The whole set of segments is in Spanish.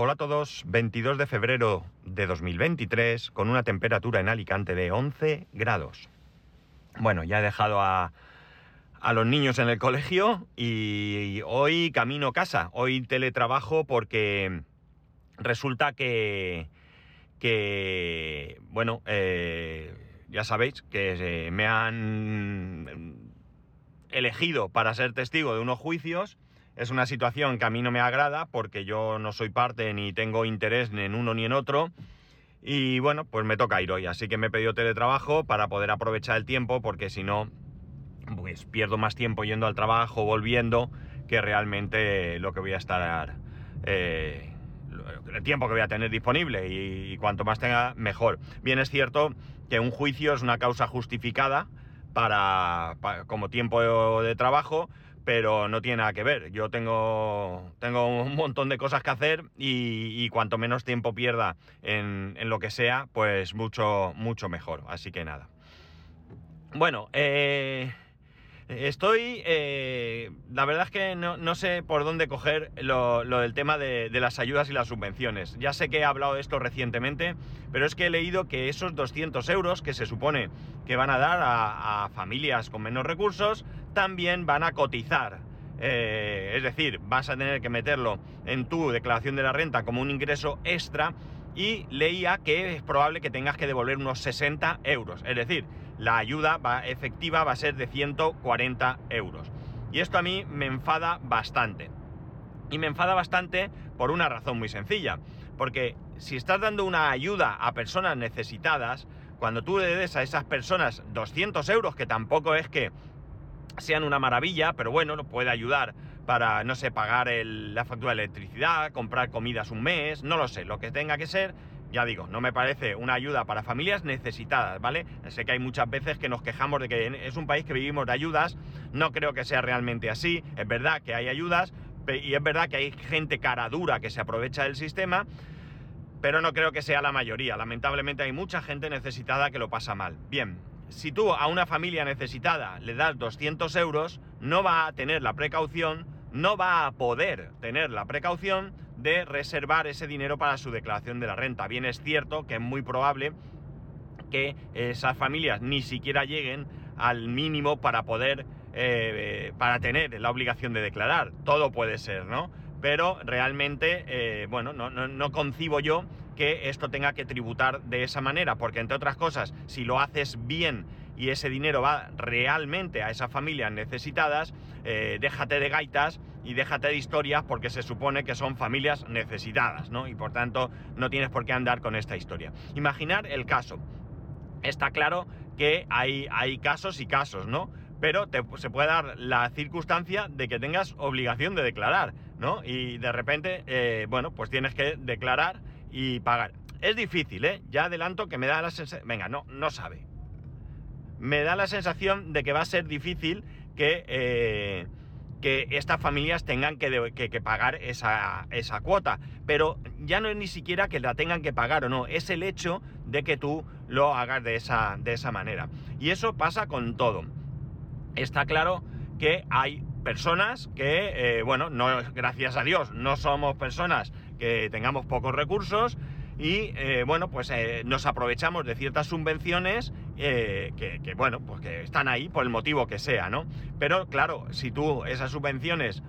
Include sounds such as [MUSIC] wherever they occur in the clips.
Hola a todos, 22 de febrero de 2023 con una temperatura en Alicante de 11 grados. Bueno, ya he dejado a, a los niños en el colegio y hoy camino casa, hoy teletrabajo porque resulta que, que bueno, eh, ya sabéis que eh, me han elegido para ser testigo de unos juicios es una situación que a mí no me agrada porque yo no soy parte ni tengo interés ni en uno ni en otro. Y bueno, pues me toca ir hoy, así que me he pedido teletrabajo para poder aprovechar el tiempo porque si no, pues pierdo más tiempo yendo al trabajo, volviendo, que realmente lo que voy a estar... Eh, el tiempo que voy a tener disponible y, cuanto más tenga, mejor. Bien es cierto que un juicio es una causa justificada para como tiempo de trabajo, pero no tiene nada que ver. Yo tengo, tengo un montón de cosas que hacer y, cuanto menos tiempo pierda en, lo que sea, pues mucho, mucho mejor. Así que nada. Bueno, eh, Estoy, eh, la verdad es que no, sé por dónde coger lo, del tema de, las ayudas y las subvenciones. Ya sé que he hablado de esto recientemente, pero es que he leído que esos 200 euros que se supone que van a dar a, familias con menos recursos, también van a cotizar. Eh, es decir, vas a tener que meterlo en tu declaración de la renta como un ingreso extra y leía que es probable que tengas que devolver unos 60 euros. Es decir, la ayuda va, efectiva va a ser de 140 euros. Y esto a mí me enfada bastante. Y me enfada bastante por una razón muy sencilla. Porque si estás dando una ayuda a personas necesitadas, cuando tú le des a esas personas 200 euros, que tampoco es que sean una maravilla, pero bueno, puede ayudar para, no sé, pagar la factura de electricidad, comprar comidas un mes, no lo sé, lo que tenga que ser, ya digo, no me parece una ayuda para familias necesitadas, ¿vale? Sé que hay muchas veces que nos quejamos de que es un país que vivimos de ayudas, no creo que sea realmente así, es verdad que hay ayudas y es verdad que hay gente cara dura que se aprovecha del sistema, pero no creo que sea la mayoría, lamentablemente hay mucha gente necesitada que lo pasa mal. Bien, si tú a una familia necesitada le das 200 euros, no va a tener la precaución, no va a poder tener la precaución de reservar ese dinero para su declaración de la renta. Bien es cierto que es muy probable que esas familias ni siquiera lleguen al mínimo para poder, eh, para tener la obligación de declarar. Todo puede ser, ¿no? Pero realmente, eh, bueno, no, no concibo yo que esto tenga que tributar de esa manera, porque entre otras cosas, si lo haces bien y ese dinero va realmente a esas familias necesitadas, eh, déjate de gaitas y déjate de historias porque se supone que son familias necesitadas, ¿no? Y por tanto no tienes por qué andar con esta historia. Imaginar el caso. Está claro que hay, hay casos y casos, ¿no? Pero se puede dar la circunstancia de que tengas obligación de declarar, ¿no? Y de repente, eh, bueno, pues tienes que declarar y pagar. Es difícil, ¿eh? Ya adelanto que me da la sensación... Venga, no, no sabe. Me da la sensación de que va a ser difícil que, eh, que estas familias tengan que, pagar esa, cuota. Pero ya no es ni siquiera que la tengan que pagar o no, es el hecho de que tú lo hagas de esa, de esa manera. Y eso pasa con todo. Está claro que hay personas que, eh, bueno, no, gracias a Dios, no somos personas que tengamos pocos recursos y, eh, bueno, pues eh, nos aprovechamos de ciertas subvenciones que, bueno, pues que están ahí por el motivo que sea, ¿no? Pero claro, si tú esas subvenciones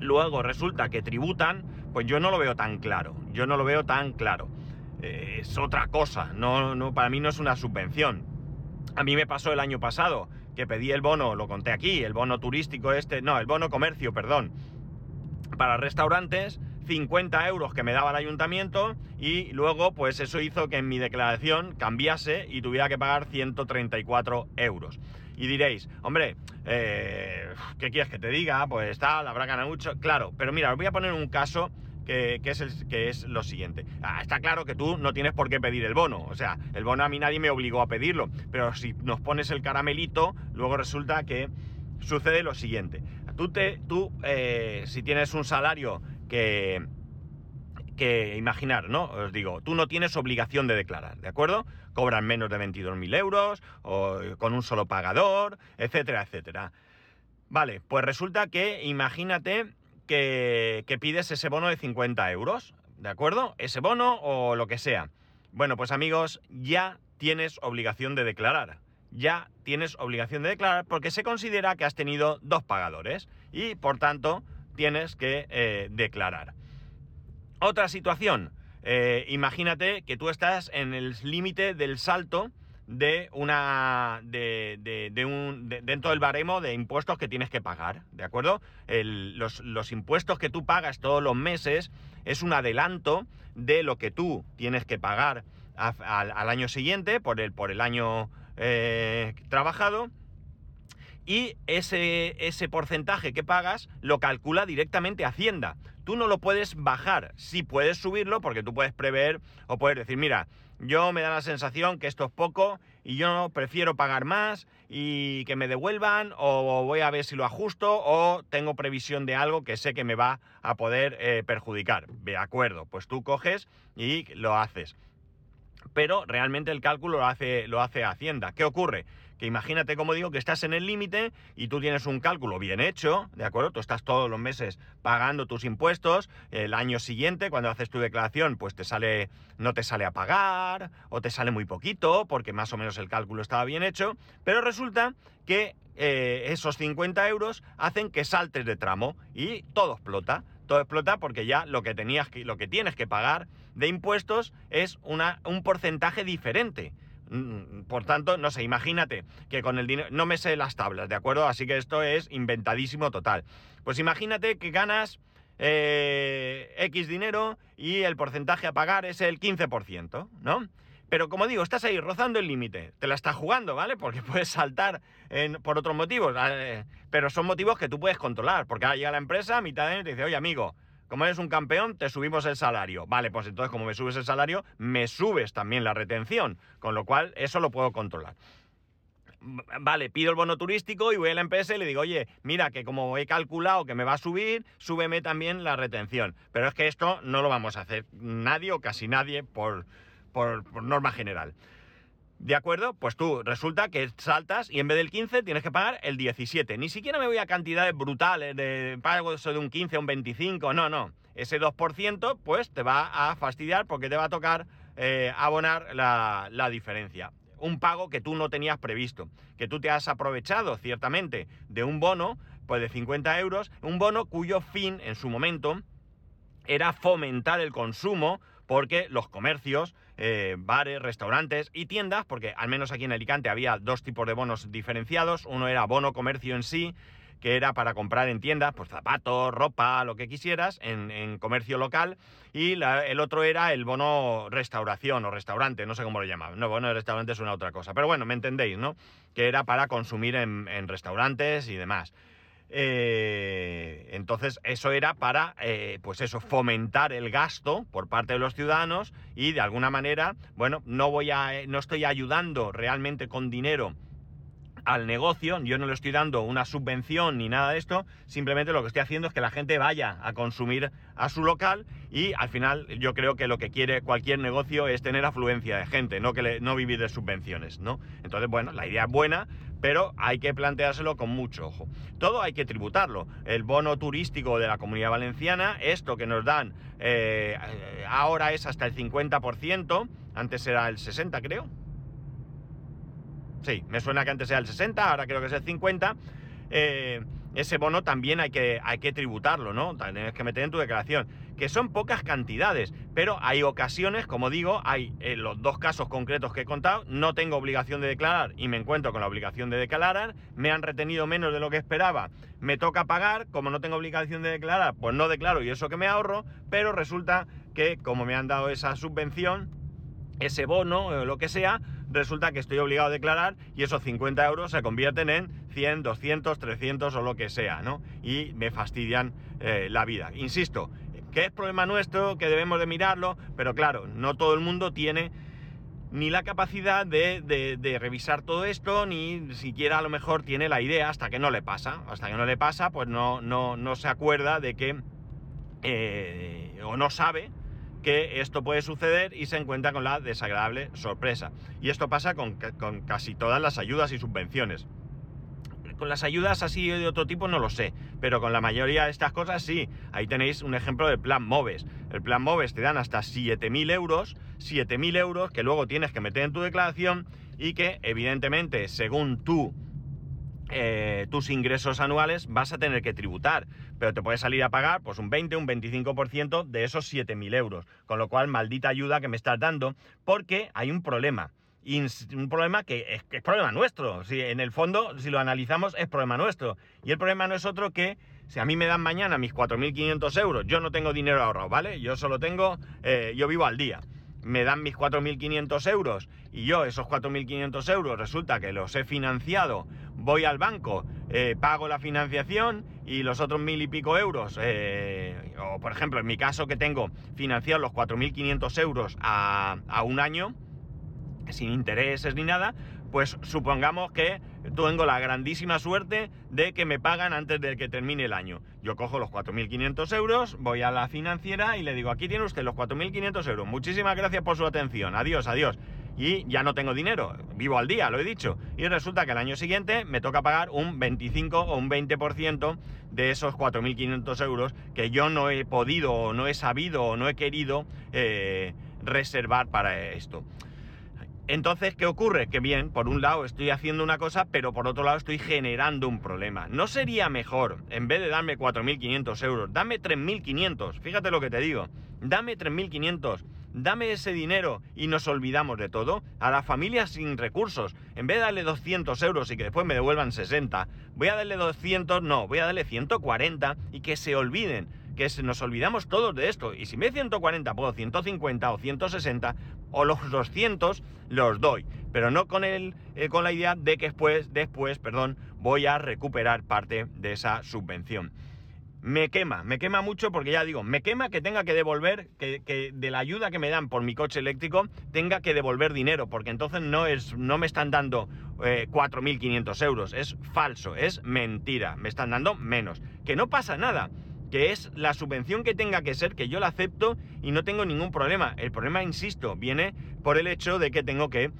luego resulta que tributan, pues yo no lo veo tan claro, yo no lo veo tan claro. es otra cosa, no, no, para mí no es una subvención. A mí me pasó el año pasado que pedí el bono, lo conté aquí, el bono turístico este, no, el bono comercio, perdón, para restaurantes, 50 euros que me daba el ayuntamiento y luego pues eso hizo que en mi declaración cambiase y tuviera que pagar 134 euros. Y diréis, hombre, eh, ¿qué quieres que te diga? Pues tal, habrá ganado mucho. Claro, pero mira, os voy a poner un caso que, es, que es lo siguiente. Ah, está claro que tú no tienes por qué pedir el bono, o sea, el bono a mí nadie me obligó a pedirlo, pero si nos pones el caramelito, luego resulta que sucede lo siguiente. Tú, te, tú eh, si tienes un salario que, que imaginar, ¿no? Os digo, tú no tienes obligación de declarar, ¿de acuerdo? Cobran menos de 22.000 euros, o con un solo pagador, etcétera, etcétera. Vale, pues resulta que imagínate que, pides ese bono de 50 euros. ¿de acuerdo? Ese bono o lo que sea. Bueno, pues amigos, ya tienes obligación de declarar. Ya tienes obligación de declarar porque se considera que has tenido dos pagadores y por tanto tienes que eh, declarar. Otra situación, eh, imagínate que tú estás en el límite del salto de una. de, un. dentro del baremo de impuestos que tienes que pagar, ¿de acuerdo? los, impuestos que tú pagas todos los meses es un adelanto de lo que tú tienes que pagar al, año siguiente por el, por el año eh, trabajado. Y ese, ese porcentaje que pagas lo calcula directamente Hacienda. Tú no lo puedes bajar, sí puedes subirlo porque tú puedes prever o puedes decir, mira, yo me da la sensación que esto es poco y yo prefiero pagar más y que me devuelvan o voy a ver si lo ajusto o tengo previsión de algo que sé que me va a poder eh, perjudicar. De acuerdo, pues tú coges y lo haces. Pero realmente el cálculo lo hace, lo hace Hacienda. ¿Qué ocurre? que imagínate, como digo, que estás en el límite y tú tienes un cálculo bien hecho, ¿de acuerdo? Tú estás todos los meses pagando tus impuestos, el año siguiente, cuando haces tu declaración, pues te sale, no te sale a pagar, o te sale muy poquito, porque más o menos el cálculo estaba bien hecho, pero resulta que eh, esos 50 euros hacen que saltes de tramo y todo explota. Todo explota porque ya lo que tenías que, lo que tienes que pagar de impuestos es una, un porcentaje diferente. Mm, por tanto, no sé, imagínate que con el dinero... No me sé las tablas, ¿de acuerdo? Así que esto es inventadísimo total. Pues imagínate que ganas eh, X dinero y el porcentaje a pagar es el 15%, ¿no? Pero como digo, estás ahí rozando el límite. Te la estás jugando, ¿vale? Porque [LAUGHS] puedes saltar por otros motivos. Pero son motivos que tú puedes controlar. Porque ahora llega la empresa a mitad de año te dice, oye amigo, como eres un campeón, te subimos el salario. Vale, pues entonces como me subes el salario, me subes también la retención, con lo cual eso lo puedo controlar. Vale, pido el bono turístico y voy a la empresa y le digo, oye, mira que como he calculado que me va a subir, súbeme también la retención. Pero es que esto no lo vamos a hacer nadie o casi nadie por, por, norma general. ¿De acuerdo? Pues tú resulta que saltas y en vez del 15 tienes que pagar el 17. Ni siquiera me voy a cantidades brutales de pago de un 15 a un 25. No, no. Ese 2% pues te va a fastidiar porque te va a tocar eh, abonar la, la diferencia. Un pago que tú no tenías previsto. Que tú te has aprovechado ciertamente de un bono pues de 50 euros. Un bono cuyo fin en su momento era fomentar el consumo porque los comercios, eh, bares, restaurantes y tiendas, porque al menos aquí en Alicante había dos tipos de bonos diferenciados, uno era bono comercio en sí, que era para comprar en tiendas, pues zapatos, ropa, lo que quisieras, en, comercio local, y el otro era el bono restauración o restaurante, no sé cómo lo llamaban. No, bono de restaurante es una otra cosa, pero bueno, me entendéis, ¿no? Que era para consumir en, en restaurantes y demás. Eh, entonces, eso era para, eh, pues eso, fomentar el gasto por parte de los ciudadanos y de alguna manera, bueno, no voy a, no estoy ayudando realmente con dinero al negocio, yo no le estoy dando una subvención ni nada de esto, simplemente lo que estoy haciendo es que la gente vaya a consumir a su local y al final yo creo que lo que quiere cualquier negocio es tener afluencia de gente, no, que no vivir de subvenciones, ¿no? Entonces, bueno, la idea es buena, pero hay que planteárselo con mucho ojo. Todo hay que tributarlo. El bono turístico de la comunidad valenciana, esto que nos dan eh, ahora es hasta el 50%, antes era el 60 creo, Sí, me suena que antes era el 60, ahora creo que es el 50. Eh, ese bono también hay que, hay que tributarlo, ¿no? Tienes que meter en tu declaración. Que son pocas cantidades, pero hay ocasiones, como digo, hay en los dos casos concretos que he contado, no tengo obligación de declarar y me encuentro con la obligación de declarar, me han retenido menos de lo que esperaba, me toca pagar, como no tengo obligación de declarar, pues no declaro y eso que me ahorro, pero resulta que como me han dado esa subvención, ese bono o lo que sea, resulta que estoy obligado a declarar y esos 50 euros se convierten en 100, 200, 300 o lo que sea, ¿no? Y me fastidian eh, la vida. Insisto, que es problema nuestro, que debemos de mirarlo, pero claro, no todo el mundo tiene ni la capacidad de, revisar todo esto, ni siquiera a lo mejor tiene la idea hasta que no le pasa. Hasta que no le pasa, pues no, no, no se acuerda de que, eh, o no sabe que esto puede suceder y se encuentra con la desagradable sorpresa. Y esto pasa con, casi todas las ayudas y subvenciones. con las ayudas así de otro tipo no lo sé, pero con la mayoría de estas cosas sí. Ahí tenéis un ejemplo del plan MOVES. El plan MOVES te dan hasta 7.000 euros, 7.000 euros que luego tienes que meter en tu declaración y que evidentemente según tú eh, tus ingresos anuales vas a tener que tributar, pero te puede salir a pagar pues un 20, un 25% de esos 7.000 euros, con lo cual maldita ayuda que me estás dando, porque hay un problema. Un problema que es, que es problema nuestro. Si en el fondo, si lo analizamos, es problema nuestro. Y el problema no es otro que si a mí me dan mañana mis 4.500 euros, yo no tengo dinero ahorrado, ¿vale? Yo solo tengo, eh, yo vivo al día me dan mis 4.500 euros y yo esos 4.500 euros resulta que los he financiado, voy al banco, eh, pago la financiación y los otros mil y pico euros, eh, o por ejemplo en mi caso que tengo financiado los 4.500 euros a, a un año, sin intereses ni nada, pues supongamos que tengo la grandísima suerte de que me pagan antes de que termine el año. Yo cojo los 4.500 euros, voy a la financiera y le digo, aquí tiene usted los 4.500 euros. Muchísimas gracias por su atención. Adiós, adiós. Y ya no tengo dinero, vivo al día, lo he dicho. Y resulta que el año siguiente me toca pagar un 25 o un 20% de esos 4.500 euros que yo no he podido o no he sabido o no he querido eh, reservar para esto. Entonces, ¿qué ocurre? Que bien, por un lado estoy haciendo una cosa, pero por otro lado estoy generando un problema. ¿No sería mejor, en vez de darme 4.500 euros, dame 3.500? Fíjate lo que te digo. Dame 3.500. Dame ese dinero y nos olvidamos de todo. A las familias sin recursos, en vez de darle 200 euros y que después me devuelvan 60, voy a darle 200, no, voy a darle 140 y que se olviden que nos olvidamos todos de esto. Y si me 140 puedo 150 o 160 o los 200 los doy. Pero no con, el, eh, con la idea de que después, después perdón, voy a recuperar parte de esa subvención. Me quema, me quema mucho porque ya digo, me quema que tenga que devolver, que, de la ayuda que me dan por mi coche eléctrico tenga que devolver dinero, porque entonces no, es, no me están dando 4.500 eh, euros, es falso, es mentira, me están dando menos. Que no pasa nada, que es la subvención que tenga que ser, que yo la acepto y no tengo ningún problema. El problema, insisto, viene por el hecho de que tengo que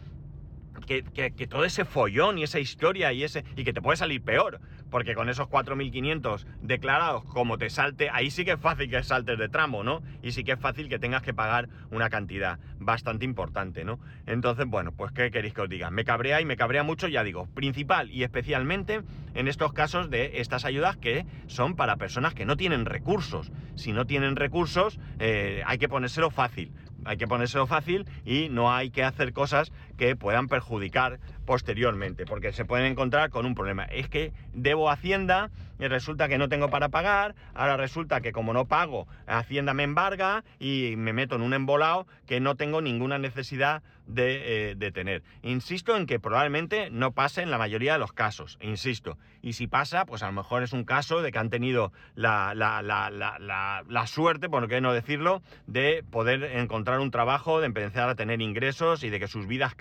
que, que, todo ese follón y esa historia y ese. y que te puede salir peor porque con esos 4.500 declarados, como te salte, ahí sí que es fácil que saltes de tramo, ¿no? Y sí que es fácil que tengas que pagar una cantidad bastante importante, ¿no? Entonces, bueno, pues ¿qué queréis que os diga? Me cabrea y me cabrea mucho, ya digo, principal y especialmente en estos casos de estas ayudas que son para personas que no tienen recursos. Si no tienen recursos, eh, hay que ponérselo fácil hay que ponérselo fácil y no hay que hacer cosas que puedan perjudicar posteriormente, porque se pueden encontrar con un problema. Es que debo Hacienda y resulta que no tengo para pagar, ahora resulta que como no pago, Hacienda me embarga y me meto en un embolado que no tengo ninguna necesidad de, eh, tener. Insisto en que probablemente no pase en la mayoría de los casos, insisto. Y si pasa, pues a lo mejor es un caso de que han tenido la, la, la, la suerte, por qué no decirlo, de poder encontrar un trabajo, de empezar a tener ingresos y de que sus vidas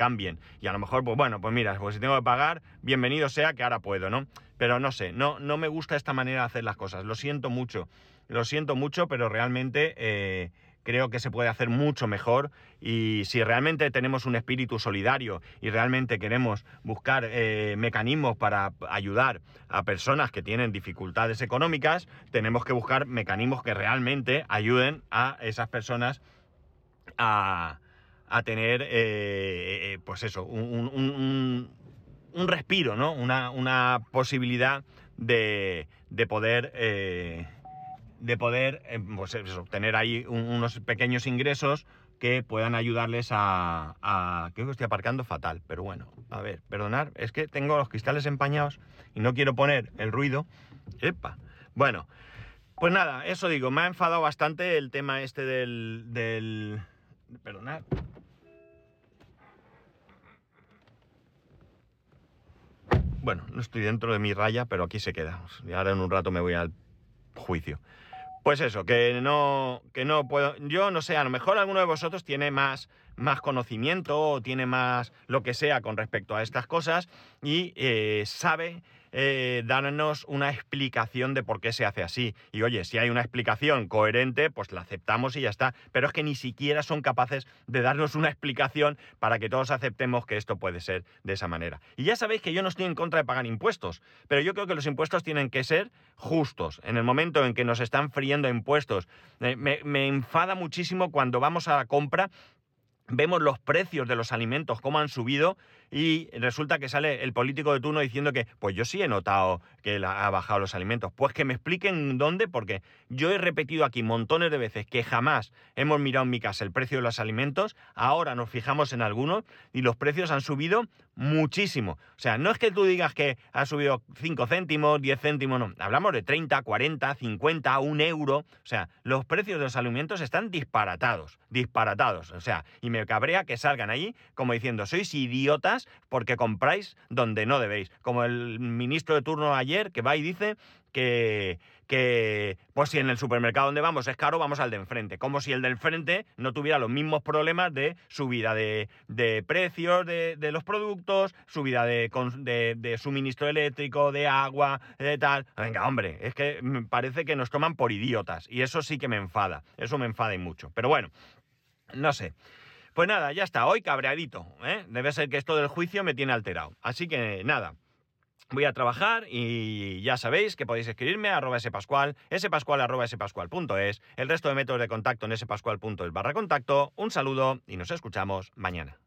Y a lo mejor, pues bueno, pues mira, pues si tengo que pagar, bienvenido sea que ahora puedo, ¿no? Pero no sé, no, no me gusta esta manera de hacer las cosas. Lo siento mucho, lo siento mucho, pero realmente eh, creo que se puede hacer mucho mejor y si realmente tenemos un espíritu solidario y realmente queremos buscar eh, mecanismos para ayudar a personas que tienen dificultades económicas, tenemos que buscar mecanismos que realmente ayuden a esas personas a, tener, eh, pues eso, un, un respiro, ¿no? Una, posibilidad de, de poder, eh, de poder eh, pues obtener ahí unos pequeños ingresos que puedan ayudarles a, Creo que estoy aparcando fatal, pero bueno, a ver, perdonar, es que tengo los cristales empañados y no quiero poner el ruido. ¡Epa! Bueno, pues nada, eso digo, me ha enfadado bastante el tema este del... del... Perdonad, Bueno, no estoy dentro de mi raya, pero aquí se queda. Ahora en un rato me voy al juicio. Pues eso, que no, que no puedo. Yo no sé, a lo mejor alguno de vosotros tiene más, más conocimiento o tiene más lo que sea con respecto a estas cosas y eh, sabe eh, darnos una explicación de por qué se hace así. Y oye, si hay una explicación coherente, pues la aceptamos y ya está. Pero es que ni siquiera son capaces de darnos una explicación para que todos aceptemos que esto puede ser de esa manera. Y ya sabéis que yo no estoy en contra de pagar impuestos, pero yo creo que los impuestos tienen que ser justos. En el momento en que nos están friendo impuestos, me enfada muchísimo cuando vamos a la compra vemos los precios de los alimentos, cómo han subido, y resulta que sale el político de turno diciendo que, pues yo sí he notado que ha bajado los alimentos. Pues que me expliquen dónde, porque yo he repetido aquí montones de veces que jamás hemos mirado en mi casa el precio de los alimentos, ahora nos fijamos en algunos y los precios han subido muchísimo. O sea, no es que tú digas que ha subido 5 céntimos, 10 céntimos, no. Hablamos de 30, 40, 50, 1 euro. O sea, los precios de los alimentos están disparatados, disparatados. O sea, y me cabrea que salgan ahí como diciendo, sois idiotas porque compráis donde no debéis. Como el ministro de turno ayer que va y dice que, que, pues si en el supermercado donde vamos es caro, vamos al de enfrente. Como si el de enfrente no tuviera los mismos problemas de subida de, precios de, los productos, subida de, de, suministro eléctrico, de agua, de tal. Venga, hombre, es que parece que nos toman por idiotas. Y eso sí que me enfada. Eso me enfada y mucho. Pero bueno, no sé. Pues nada, ya está, hoy cabreadito. ¿eh? Debe ser que esto del juicio me tiene alterado. Así que nada, voy a trabajar y ya sabéis que podéis escribirme a arroba spascual, spascual arroba spascual.es, el resto de métodos de contacto en spascual.es barra contacto. Un saludo y nos escuchamos mañana.